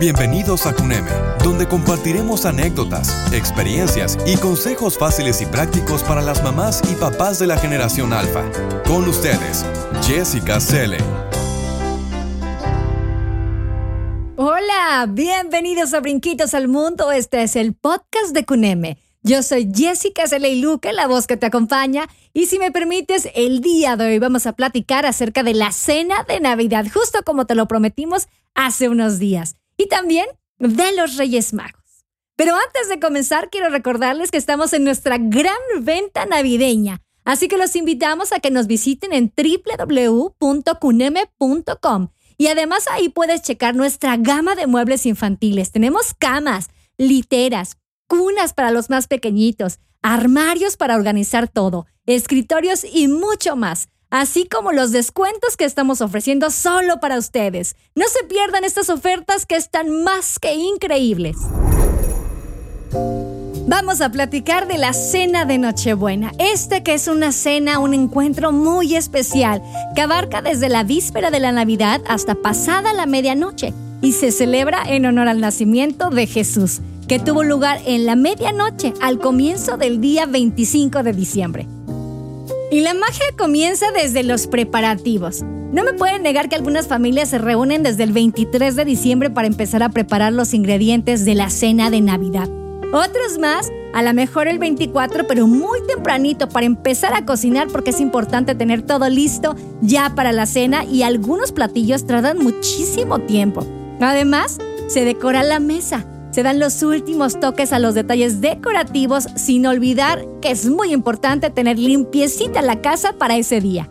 Bienvenidos a Cuneme, donde compartiremos anécdotas, experiencias y consejos fáciles y prácticos para las mamás y papás de la generación alfa. Con ustedes, Jessica Selle. Hola, bienvenidos a Brinquitos al Mundo. Este es el podcast de Cuneme. Yo soy Jessica Luque, la voz que te acompaña. Y si me permites, el día de hoy vamos a platicar acerca de la cena de Navidad, justo como te lo prometimos hace unos días. Y también de los Reyes Magos. Pero antes de comenzar, quiero recordarles que estamos en nuestra gran venta navideña. Así que los invitamos a que nos visiten en www.cuneme.com. Y además ahí puedes checar nuestra gama de muebles infantiles. Tenemos camas, literas, cunas para los más pequeñitos, armarios para organizar todo, escritorios y mucho más, así como los descuentos que estamos ofreciendo solo para ustedes. No se pierdan estas ofertas que están más que increíbles. Vamos a platicar de la cena de Nochebuena. Este que es una cena, un encuentro muy especial, que abarca desde la víspera de la Navidad hasta pasada la medianoche y se celebra en honor al nacimiento de Jesús que tuvo lugar en la medianoche al comienzo del día 25 de diciembre. Y la magia comienza desde los preparativos. No me pueden negar que algunas familias se reúnen desde el 23 de diciembre para empezar a preparar los ingredientes de la cena de Navidad. Otros más, a lo mejor el 24, pero muy tempranito para empezar a cocinar porque es importante tener todo listo ya para la cena y algunos platillos tardan muchísimo tiempo. Además, se decora la mesa se dan los últimos toques a los detalles decorativos sin olvidar que es muy importante tener limpiecita la casa para ese día.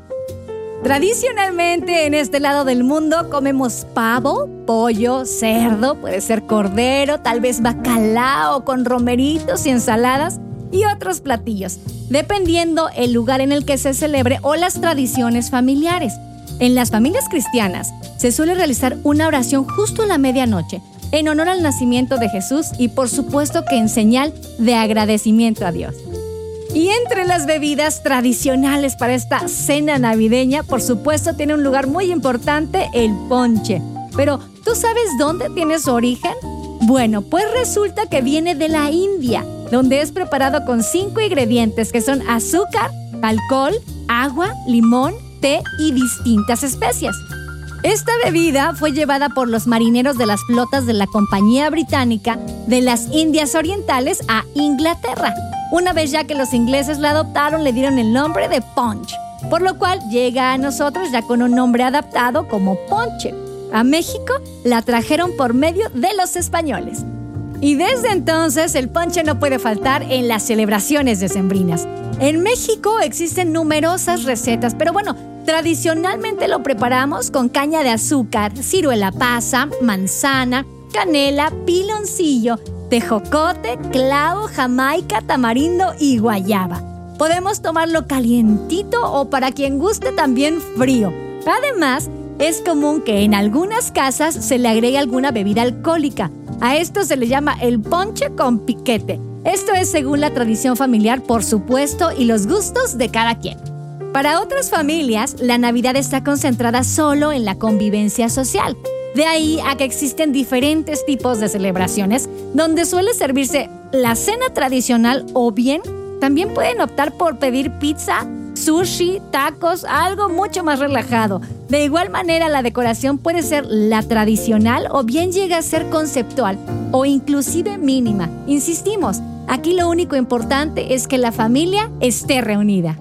Tradicionalmente en este lado del mundo comemos pavo, pollo, cerdo, puede ser cordero, tal vez bacalao con romeritos y ensaladas y otros platillos, dependiendo el lugar en el que se celebre o las tradiciones familiares. En las familias cristianas se suele realizar una oración justo a la medianoche en honor al nacimiento de Jesús y por supuesto que en señal de agradecimiento a Dios. Y entre las bebidas tradicionales para esta cena navideña, por supuesto, tiene un lugar muy importante el ponche. Pero, ¿tú sabes dónde tiene su origen? Bueno, pues resulta que viene de la India, donde es preparado con cinco ingredientes que son azúcar, alcohol, agua, limón, té y distintas especias. Esta bebida fue llevada por los marineros de las flotas de la Compañía Británica de las Indias Orientales a Inglaterra. Una vez ya que los ingleses la adoptaron, le dieron el nombre de punch, por lo cual llega a nosotros ya con un nombre adaptado como ponche. A México la trajeron por medio de los españoles. Y desde entonces el ponche no puede faltar en las celebraciones decembrinas. En México existen numerosas recetas, pero bueno, Tradicionalmente lo preparamos con caña de azúcar, ciruela pasa, manzana, canela, piloncillo, tejocote, clavo, jamaica, tamarindo y guayaba. Podemos tomarlo calientito o para quien guste también frío. Además, es común que en algunas casas se le agregue alguna bebida alcohólica. A esto se le llama el ponche con piquete. Esto es según la tradición familiar, por supuesto, y los gustos de cada quien. Para otras familias, la Navidad está concentrada solo en la convivencia social. De ahí a que existen diferentes tipos de celebraciones donde suele servirse la cena tradicional o bien también pueden optar por pedir pizza, sushi, tacos, algo mucho más relajado. De igual manera, la decoración puede ser la tradicional o bien llega a ser conceptual o inclusive mínima. Insistimos, aquí lo único importante es que la familia esté reunida.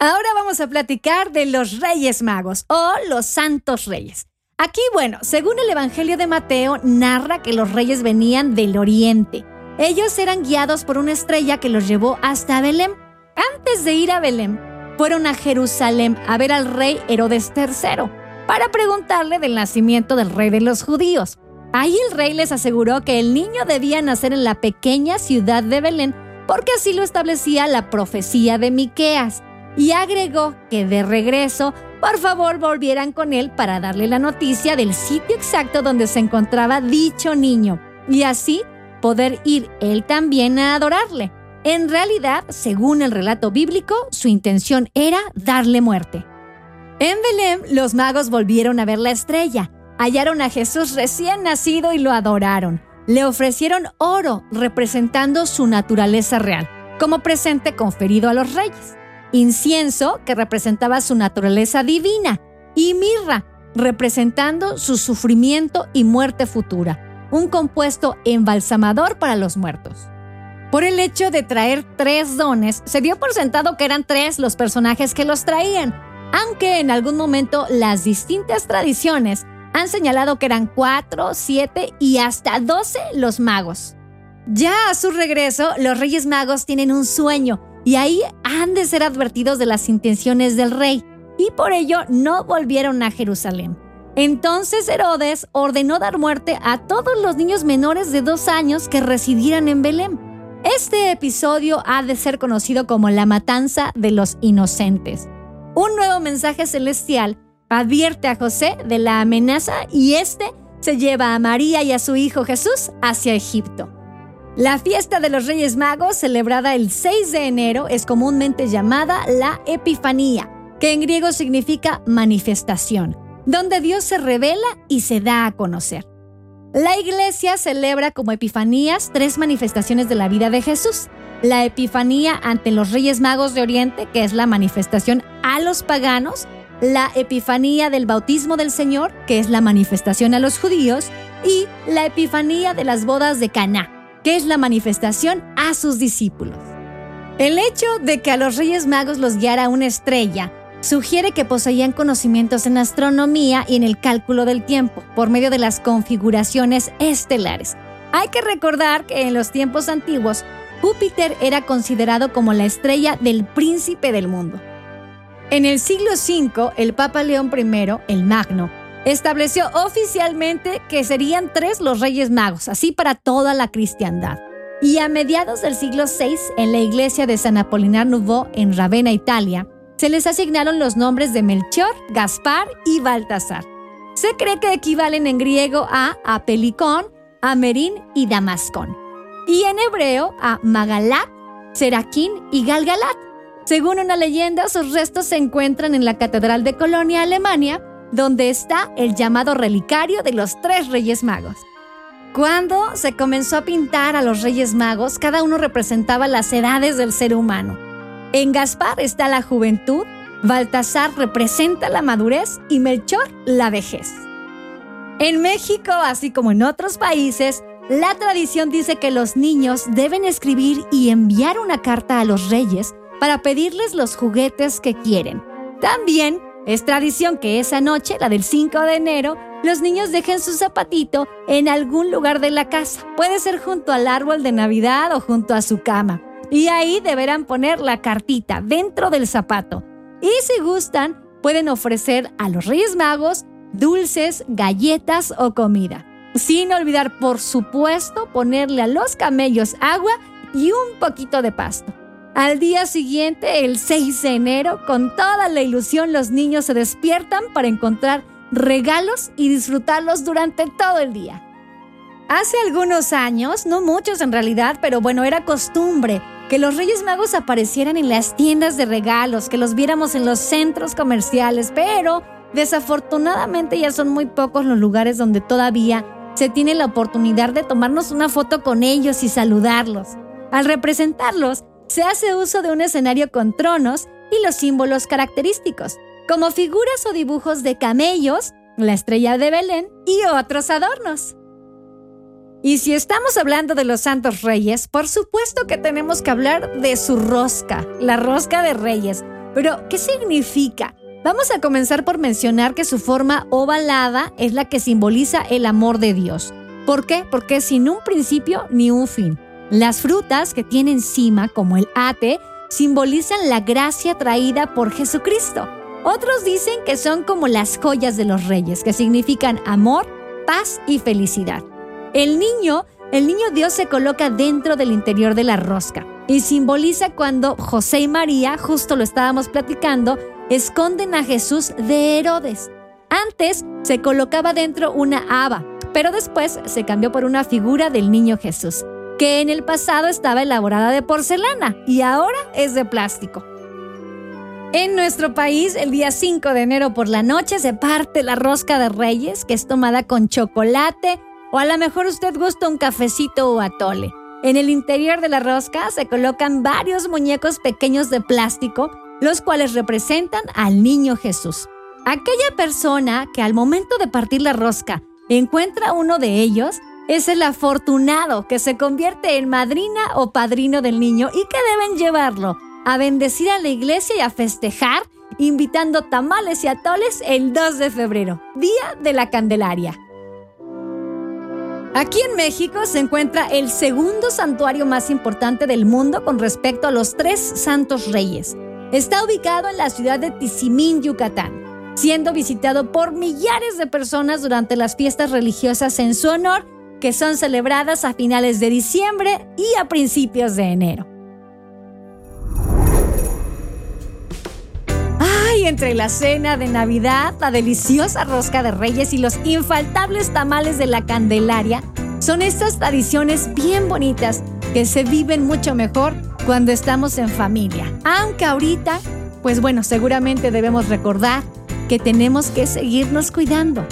Ahora vamos a platicar de los Reyes Magos o los Santos Reyes. Aquí, bueno, según el Evangelio de Mateo, narra que los reyes venían del oriente. Ellos eran guiados por una estrella que los llevó hasta Belén. Antes de ir a Belén, fueron a Jerusalén a ver al rey Herodes III para preguntarle del nacimiento del rey de los judíos. Ahí el rey les aseguró que el niño debía nacer en la pequeña ciudad de Belén porque así lo establecía la profecía de Miqueas y agregó que de regreso, por favor volvieran con él para darle la noticia del sitio exacto donde se encontraba dicho niño y así poder ir él también a adorarle. En realidad, según el relato bíblico, su intención era darle muerte. En Belén, los magos volvieron a ver la estrella, hallaron a Jesús recién nacido y lo adoraron. Le ofrecieron oro, representando su naturaleza real, como presente conferido a los reyes, incienso, que representaba su naturaleza divina, y mirra, representando su sufrimiento y muerte futura, un compuesto embalsamador para los muertos. Por el hecho de traer tres dones, se dio por sentado que eran tres los personajes que los traían, aunque en algún momento las distintas tradiciones han señalado que eran cuatro, siete y hasta doce los magos. Ya a su regreso, los Reyes Magos tienen un sueño y ahí han de ser advertidos de las intenciones del rey y por ello no volvieron a Jerusalén. Entonces Herodes ordenó dar muerte a todos los niños menores de dos años que residieran en Belén. Este episodio ha de ser conocido como la matanza de los inocentes. Un nuevo mensaje celestial advierte a José de la amenaza y este se lleva a María y a su hijo Jesús hacia Egipto. La fiesta de los Reyes Magos, celebrada el 6 de enero, es comúnmente llamada la Epifanía que en griego significa manifestación, donde Dios se revela y se da a conocer. La iglesia celebra como Epifanías tres manifestaciones de la vida de Jesús. La Epifanía ante los Reyes Magos de Oriente, que es la manifestación a los paganos, la Epifanía del bautismo del Señor, que es la manifestación a los judíos, y la Epifanía de las bodas de Caná, que es la manifestación a sus discípulos. El hecho de que a los Reyes Magos los guiara una estrella sugiere que poseían conocimientos en astronomía y en el cálculo del tiempo por medio de las configuraciones estelares. Hay que recordar que en los tiempos antiguos, Júpiter era considerado como la estrella del príncipe del mundo. En el siglo V, el Papa León I, el Magno, estableció oficialmente que serían tres los Reyes Magos, así para toda la cristiandad. Y a mediados del siglo VI, en la iglesia de San Apolinar Nouveau en Ravenna, Italia, se les asignaron los nombres de Melchor, Gaspar y Baltasar. Se cree que equivalen en griego a Apelicón, Amerin y Damascón, y en hebreo a Magalat, Seraquín y Galgalat. Según una leyenda, sus restos se encuentran en la Catedral de Colonia, Alemania, donde está el llamado relicario de los tres Reyes Magos. Cuando se comenzó a pintar a los Reyes Magos, cada uno representaba las edades del ser humano. En Gaspar está la juventud, Baltasar representa la madurez y Melchor la vejez. En México, así como en otros países, la tradición dice que los niños deben escribir y enviar una carta a los reyes para pedirles los juguetes que quieren. También es tradición que esa noche, la del 5 de enero, los niños dejen su zapatito en algún lugar de la casa. Puede ser junto al árbol de Navidad o junto a su cama. Y ahí deberán poner la cartita dentro del zapato. Y si gustan, pueden ofrecer a los Reyes Magos dulces, galletas o comida. Sin olvidar, por supuesto, ponerle a los camellos agua y un poquito de pasto. Al día siguiente, el 6 de enero, con toda la ilusión, los niños se despiertan para encontrar regalos y disfrutarlos durante todo el día. Hace algunos años, no muchos en realidad, pero bueno, era costumbre que los Reyes Magos aparecieran en las tiendas de regalos, que los viéramos en los centros comerciales, pero desafortunadamente ya son muy pocos los lugares donde todavía se tiene la oportunidad de tomarnos una foto con ellos y saludarlos. Al representarlos, se hace uso de un escenario con tronos y los símbolos característicos, como figuras o dibujos de camellos, la estrella de Belén y otros adornos. Y si estamos hablando de los santos reyes, por supuesto que tenemos que hablar de su rosca, la rosca de reyes. Pero, ¿qué significa? Vamos a comenzar por mencionar que su forma ovalada es la que simboliza el amor de Dios. ¿Por qué? Porque sin un principio ni un fin. Las frutas que tiene encima, como el ate, simbolizan la gracia traída por Jesucristo. Otros dicen que son como las joyas de los reyes, que significan amor, paz y felicidad. El niño, el niño Dios se coloca dentro del interior de la rosca y simboliza cuando José y María, justo lo estábamos platicando, esconden a Jesús de Herodes. Antes se colocaba dentro una haba, pero después se cambió por una figura del niño Jesús. Que en el pasado estaba elaborada de porcelana y ahora es de plástico. En nuestro país, el día 5 de enero por la noche se parte la rosca de reyes, que es tomada con chocolate, o a lo mejor usted gusta un cafecito o atole. En el interior de la rosca se colocan varios muñecos pequeños de plástico, los cuales representan al niño Jesús. Aquella persona que al momento de partir la rosca encuentra uno de ellos, es el afortunado que se convierte en madrina o padrino del niño y que deben llevarlo a bendecir a la iglesia y a festejar, invitando tamales y atoles el 2 de febrero, Día de la Candelaria. Aquí en México se encuentra el segundo santuario más importante del mundo con respecto a los tres santos reyes. Está ubicado en la ciudad de Tizimín, Yucatán, siendo visitado por millares de personas durante las fiestas religiosas en su honor, que son celebradas a finales de diciembre y a principios de enero. entre la cena de Navidad, la deliciosa rosca de reyes y los infaltables tamales de la Candelaria, son estas tradiciones bien bonitas que se viven mucho mejor cuando estamos en familia. Aunque ahorita, pues bueno, seguramente debemos recordar que tenemos que seguirnos cuidando.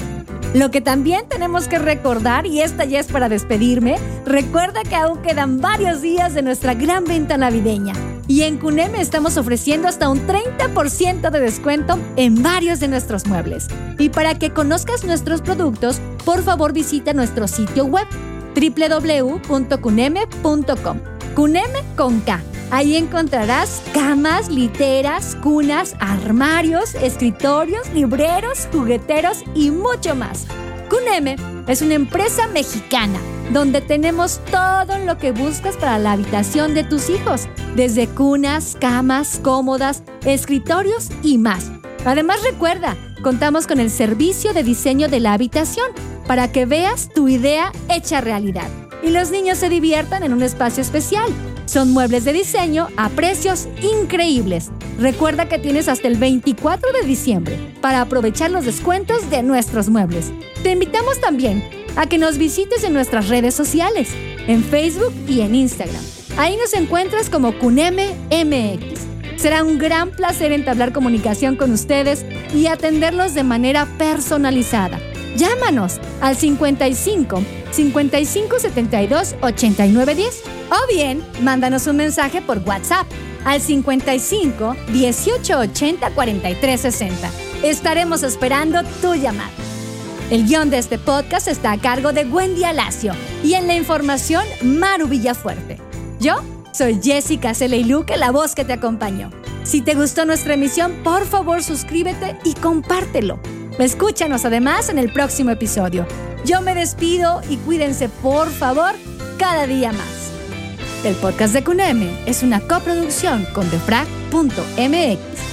Lo que también tenemos que recordar, y esta ya es para despedirme, recuerda que aún quedan varios días de nuestra gran venta navideña. Y en Cuneme estamos ofreciendo hasta un 30% de descuento en varios de nuestros muebles. Y para que conozcas nuestros productos, por favor visita nuestro sitio web www.cuneme.com. Cuneme con K. Ahí encontrarás camas, literas, cunas, armarios, escritorios, libreros, jugueteros y mucho más. Cuneme es una empresa mexicana donde tenemos todo lo que buscas para la habitación de tus hijos, desde cunas, camas, cómodas, escritorios y más. Además recuerda, contamos con el servicio de diseño de la habitación para que veas tu idea hecha realidad y los niños se diviertan en un espacio especial. Son muebles de diseño a precios increíbles. Recuerda que tienes hasta el 24 de diciembre para aprovechar los descuentos de nuestros muebles. Te invitamos también a que nos visites en nuestras redes sociales, en Facebook y en Instagram. Ahí nos encuentras como Cuneme MX. Será un gran placer entablar comunicación con ustedes y atenderlos de manera personalizada. Llámanos al 55 55 72 89 10 o bien mándanos un mensaje por WhatsApp al 55 18 80 43 60. Estaremos esperando tu llamada. El guion de este podcast está a cargo de Wendy Alacio y en la información Maru Villafuerte. Yo soy Jessica Celeiluque, la voz que te acompañó. Si te gustó nuestra emisión, por favor suscríbete y compártelo. Escúchanos además en el próximo episodio. Yo me despido y cuídense por favor cada día más. El podcast de CUNEME es una coproducción con defrag.mx